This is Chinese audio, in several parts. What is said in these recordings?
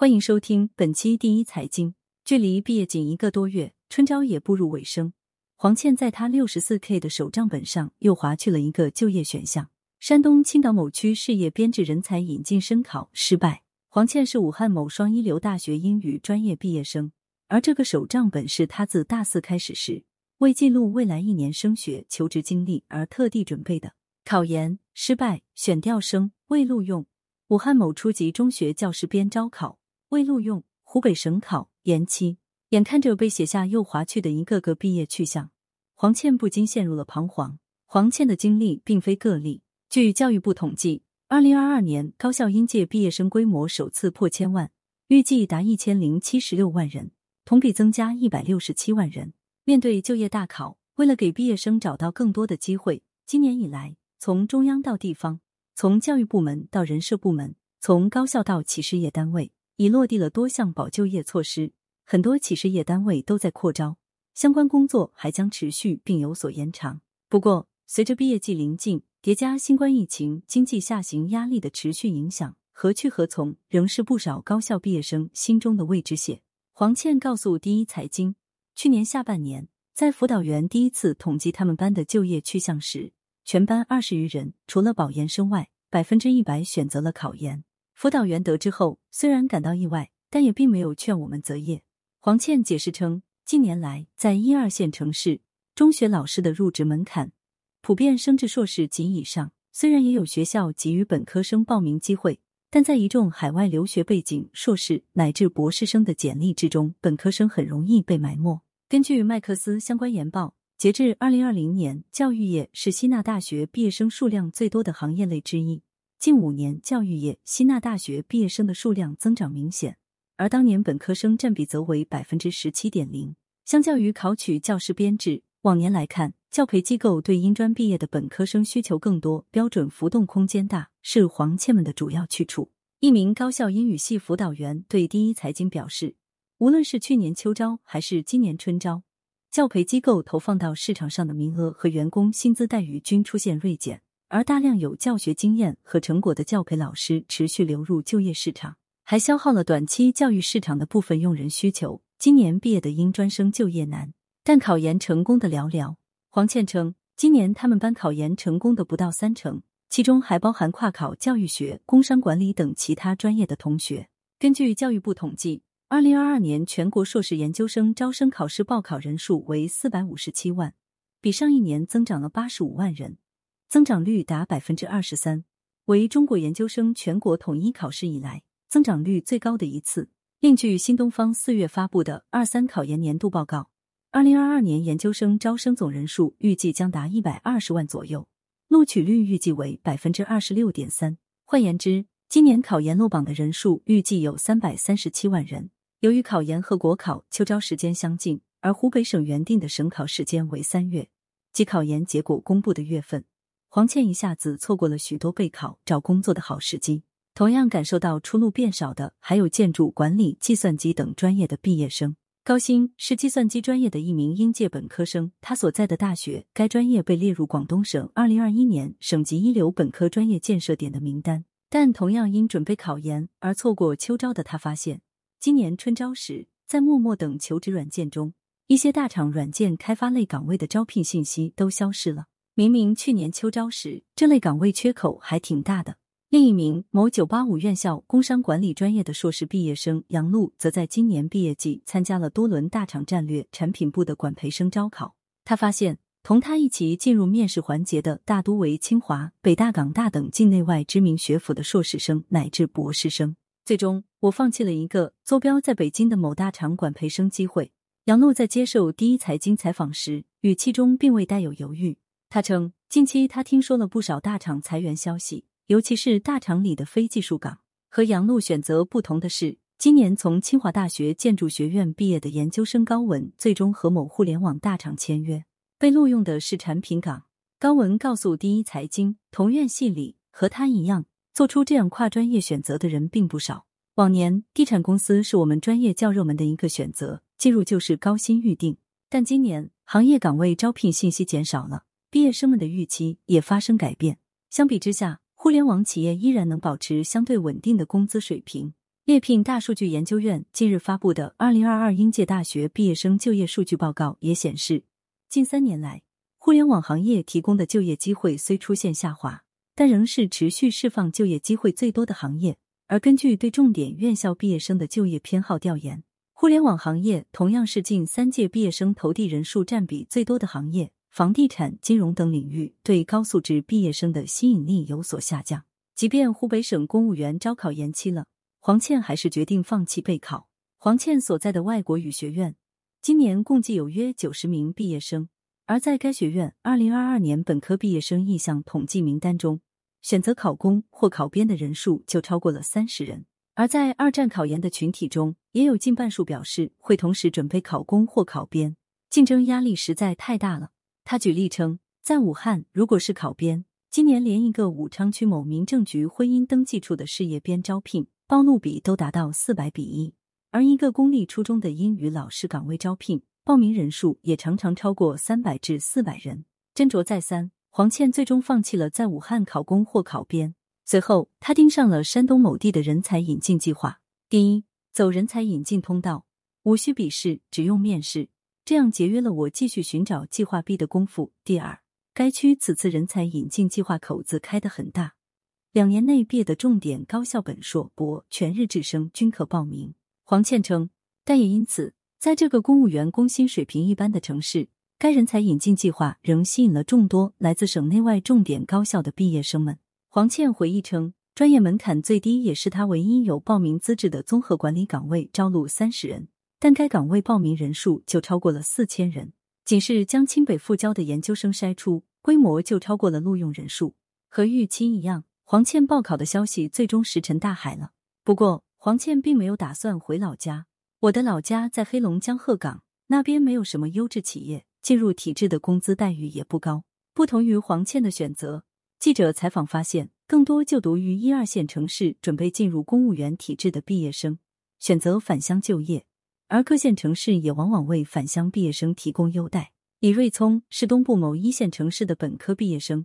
欢迎收听本期第一财经。距离毕业仅一个多月，春招也步入尾声。黄倩在她六十四 K 的手账本上又划去了一个就业选项：山东青岛某区事业编制人才引进申考失败。黄倩是武汉某双一流大学英语专业毕业生，而这个手账本是她自大四开始时为记录未来一年升学求职经历而特地准备的。考研失败，选调生未录用。武汉某初级中学教师编招考未录用，湖北省考延期。眼看着被写下又划去的一个个毕业去向，黄倩不禁陷入了彷徨。黄倩的经历并非个例。据教育部统计，二零二二年高校应届毕业生规模首次破千万，预计达一千零七十六万人，同比增加一百六十七万人。面对就业大考，为了给毕业生找到更多的机会，今年以来，从中央到地方。从教育部门到人社部门，从高校到企事业单位，已落地了多项保就业措施。很多企事业单位都在扩招，相关工作还将持续并有所延长。不过，随着毕业季临近，叠加新冠疫情、经济下行压力的持续影响，何去何从，仍是不少高校毕业生心中的未知线。黄倩告诉第一财经，去年下半年，在辅导员第一次统计他们班的就业去向时。全班二十余人，除了保研生外，百分之一百选择了考研。辅导员得知后，虽然感到意外，但也并没有劝我们择业。黄倩解释称，近年来在一二线城市，中学老师的入职门槛普遍升至硕士及以上。虽然也有学校给予本科生报名机会，但在一众海外留学背景硕士乃至博士生的简历之中，本科生很容易被埋没。根据麦克斯相关研报。截至二零二零年，教育业是吸纳大学毕业生数量最多的行业类之一。近五年，教育业吸纳大学毕业生的数量增长明显，而当年本科生占比则为百分之十七点零。相较于考取教师编制，往年来看，教培机构对英专毕业的本科生需求更多，标准浮动空间大，是黄倩们的主要去处。一名高校英语系辅导员对第一财经表示，无论是去年秋招还是今年春招。教培机构投放到市场上的名额和员工薪资待遇均出现锐减，而大量有教学经验和成果的教培老师持续流入就业市场，还消耗了短期教育市场的部分用人需求。今年毕业的英专生就业难，但考研成功的寥寥。黄倩称，今年他们班考研成功的不到三成，其中还包含跨考教育学、工商管理等其他专业的同学。根据教育部统计。二零二二年全国硕士研究生招生考试报考人数为四百五十七万，比上一年增长了八十五万人，增长率达百分之二十三，为中国研究生全国统一考试以来增长率最高的一次。另据新东方四月发布的二三考研年度报告，二零二二年研究生招生总人数预计将达一百二十万左右，录取率预计为百分之二十六点三。换言之，今年考研落榜的人数预计有三百三十七万人。由于考研和国考秋招时间相近，而湖北省原定的省考时间为三月，即考研结果公布的月份，黄倩一下子错过了许多备考、找工作的好时机。同样感受到出路变少的，还有建筑、管理、计算机等专业的毕业生。高鑫是计算机专业的一名应届本科生，他所在的大学该专业被列入广东省二零二一年省级一流本科专业建设点的名单。但同样因准备考研而错过秋招的他，发现。今年春招时，在陌陌等求职软件中，一些大厂软件开发类岗位的招聘信息都消失了。明明去年秋招时，这类岗位缺口还挺大的。另一名某九八五院校工商管理专业的硕士毕业生杨璐，则在今年毕业季参加了多轮大厂战略产品部的管培生招考。他发现，同他一起进入面试环节的大都为清华、北大、港大等境内外知名学府的硕士生乃至博士生。最终，我放弃了一个坐标在北京的某大厂管培生机会。杨璐在接受第一财经采访时，语气中并未带有犹豫。他称，近期他听说了不少大厂裁员消息，尤其是大厂里的非技术岗。和杨璐选择不同的是，今年从清华大学建筑学院毕业的研究生高文，最终和某互联网大厂签约，被录用的是产品岗。高文告诉第一财经，同院系里和他一样。做出这样跨专业选择的人并不少。往年，地产公司是我们专业较热门的一个选择，进入就是高薪预定。但今年，行业岗位招聘信息减少了，毕业生们的预期也发生改变。相比之下，互联网企业依然能保持相对稳定的工资水平。猎聘大数据研究院近日发布的《二零二二应届大学毕业生就业数据报告》也显示，近三年来，互联网行业提供的就业机会虽出现下滑，但仍是持续释放就业机会最多的行业。而根据对重点院校毕业生的就业偏好调研，互联网行业同样是近三届毕业生投递人数占比最多的行业。房地产、金融等领域对高素质毕业生的吸引力有所下降。即便湖北省公务员招考延期了。黄倩还是决定放弃备考。黄倩所在的外国语学院今年共计有约九十名毕业生，而在该学院二零二二年本科毕业生意向统计名单中，选择考公或考编的人数就超过了三十人。而在二战考研的群体中，也有近半数表示会同时准备考公或考编，竞争压力实在太大了。他举例称，在武汉，如果是考编，今年连一个武昌区某民政局婚姻登记处的事业编招聘。报录比都达到四百比一，而一个公立初中的英语老师岗位招聘报名人数也常常超过三百至四百人。斟酌再三，黄倩最终放弃了在武汉考公或考编。随后，他盯上了山东某地的人才引进计划。第一，走人才引进通道，无需笔试，只用面试，这样节约了我继续寻找计划 B 的功夫。第二，该区此次人才引进计划口子开得很大。两年内毕业的重点高校本硕博全日制生均可报名。黄倩称，但也因此，在这个公务员工薪水平一般的城市，该人才引进计划仍吸引了众多来自省内外重点高校的毕业生们。黄倩回忆称，专业门槛最低也是他唯一有报名资质的综合管理岗位，招录三十人，但该岗位报名人数就超过了四千人。仅是将清北复交的研究生筛出，规模就超过了录用人数，和预期一样。黄倩报考的消息最终石沉大海了。不过，黄倩并没有打算回老家。我的老家在黑龙江鹤岗，那边没有什么优质企业，进入体制的工资待遇也不高。不同于黄倩的选择，记者采访发现，更多就读于一二线城市、准备进入公务员体制的毕业生选择返乡就业，而各线城市也往往为返乡毕业生提供优待。李瑞聪是东部某一线城市的本科毕业生。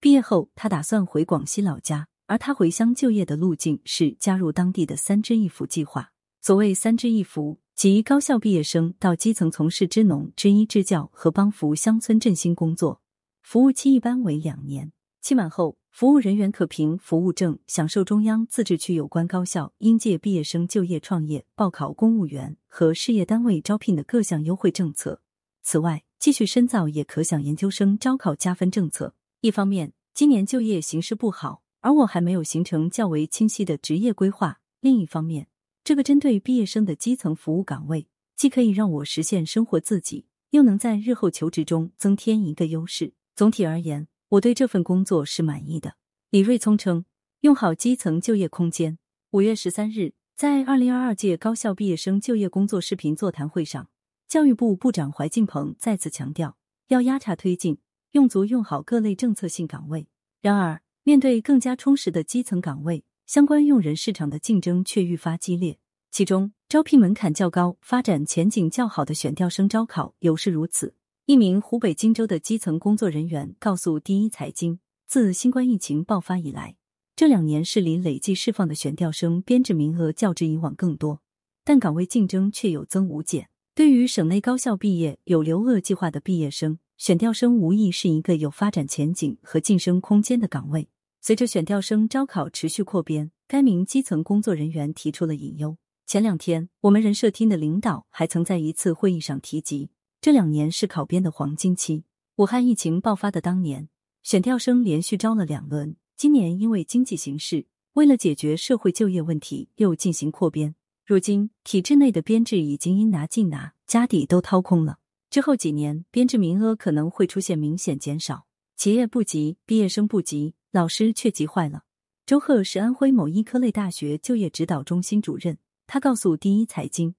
毕业后，他打算回广西老家，而他回乡就业的路径是加入当地的“三支一扶”计划。所谓“三支一扶”，即高校毕业生到基层从事支农、支医、支教和帮扶乡村振兴工作，服务期一般为两年。期满后，服务人员可凭服务证享受中央自治区有关高校应届毕业生就业创业、报考公务员和事业单位招聘的各项优惠政策。此外，继续深造也可享研究生招考加分政策。一方面，今年就业形势不好，而我还没有形成较为清晰的职业规划；另一方面，这个针对毕业生的基层服务岗位，既可以让我实现生活自己，又能在日后求职中增添一个优势。总体而言，我对这份工作是满意的。李瑞聪称，用好基层就业空间。五月十三日，在二零二二届高校毕业生就业工作视频座谈会上，教育部部长怀进鹏再次强调，要压榨推进。用足用好各类政策性岗位。然而，面对更加充实的基层岗位，相关用人市场的竞争却愈发激烈。其中，招聘门槛较高、发展前景较好的选调生招考尤是如此。一名湖北荆州的基层工作人员告诉第一财经，自新冠疫情爆发以来，这两年市里累计释放的选调生编制名额较之以往更多，但岗位竞争却有增无减。对于省内高校毕业有留鄂计划的毕业生，选调生无疑是一个有发展前景和晋升空间的岗位。随着选调生招考持续扩编，该名基层工作人员提出了隐忧。前两天，我们人社厅的领导还曾在一次会议上提及，这两年是考编的黄金期。武汉疫情爆发的当年，选调生连续招了两轮，今年因为经济形势，为了解决社会就业问题，又进行扩编。如今，体制内的编制已经应拿尽拿，家底都掏空了。之后几年，编制名额可能会出现明显减少，企业不急，毕业生不急，老师却急坏了。周贺是安徽某医科类大学就业指导中心主任，他告诉第一财经，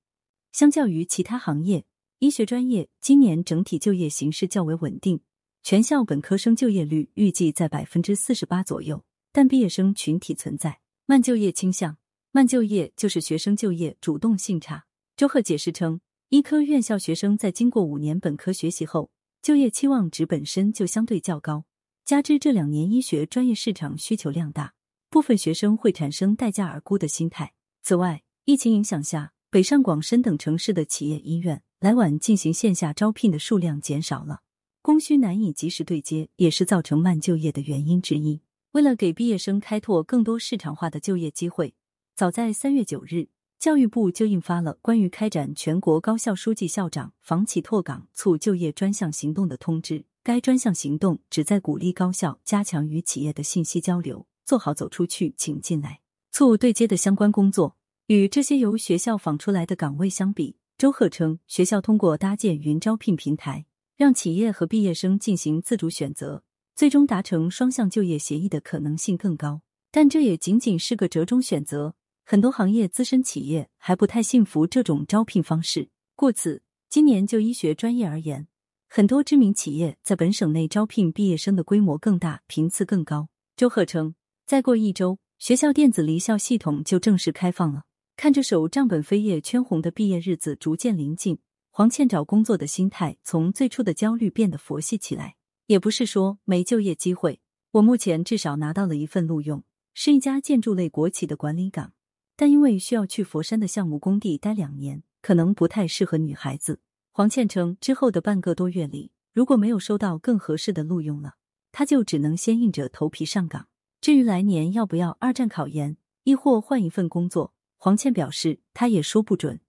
相较于其他行业，医学专业今年整体就业形势较为稳定，全校本科生就业率预计在百分之四十八左右，但毕业生群体存在慢就业倾向。慢就业就是学生就业主动性差。周贺解释称。医科院校学生在经过五年本科学习后，就业期望值本身就相对较高，加之这两年医学专业市场需求量大，部分学生会产生待价而沽的心态。此外，疫情影响下，北上广深等城市的企业医院来晚进行线下招聘的数量减少了，供需难以及时对接，也是造成慢就业的原因之一。为了给毕业生开拓更多市场化的就业机会，早在三月九日，教育部就印发了关于开展全国高校书记校长房企拓岗促就业专项行动的通知。该专项行动旨在鼓励高校加强与企业的信息交流，做好走出去请进来促对接的相关工作。与这些由学校访出来的岗位相比，周贺称，学校通过搭建云招聘平台，让企业和毕业生进行自主选择，最终达成双向就业协议的可能性更高。但这也仅仅是个折中选择，很多行业资深企业还不太信服这种招聘方式。故此，今年就医学专业而言。很多知名企业在本省内招聘毕业生的规模更大，频次更高。周贺称，再过一周，学校电子离校系统就正式开放了。看着手账本飞页圈红的毕业日子逐渐临近，黄倩找工作的心态从最初的焦虑变得佛系起来。也不是说没就业机会，我目前至少拿到了一份录用，是一家建筑类国企的管理岗，但因为需要去佛山的项目工地待两年，可能不太适合女孩子。黄倩称，之后的半个多月里，如果没有收到更合适的录用了，她就只能先硬着头皮上岗。至于来年要不要二战考研，亦或换一份工作，黄倩表示，她也说不准。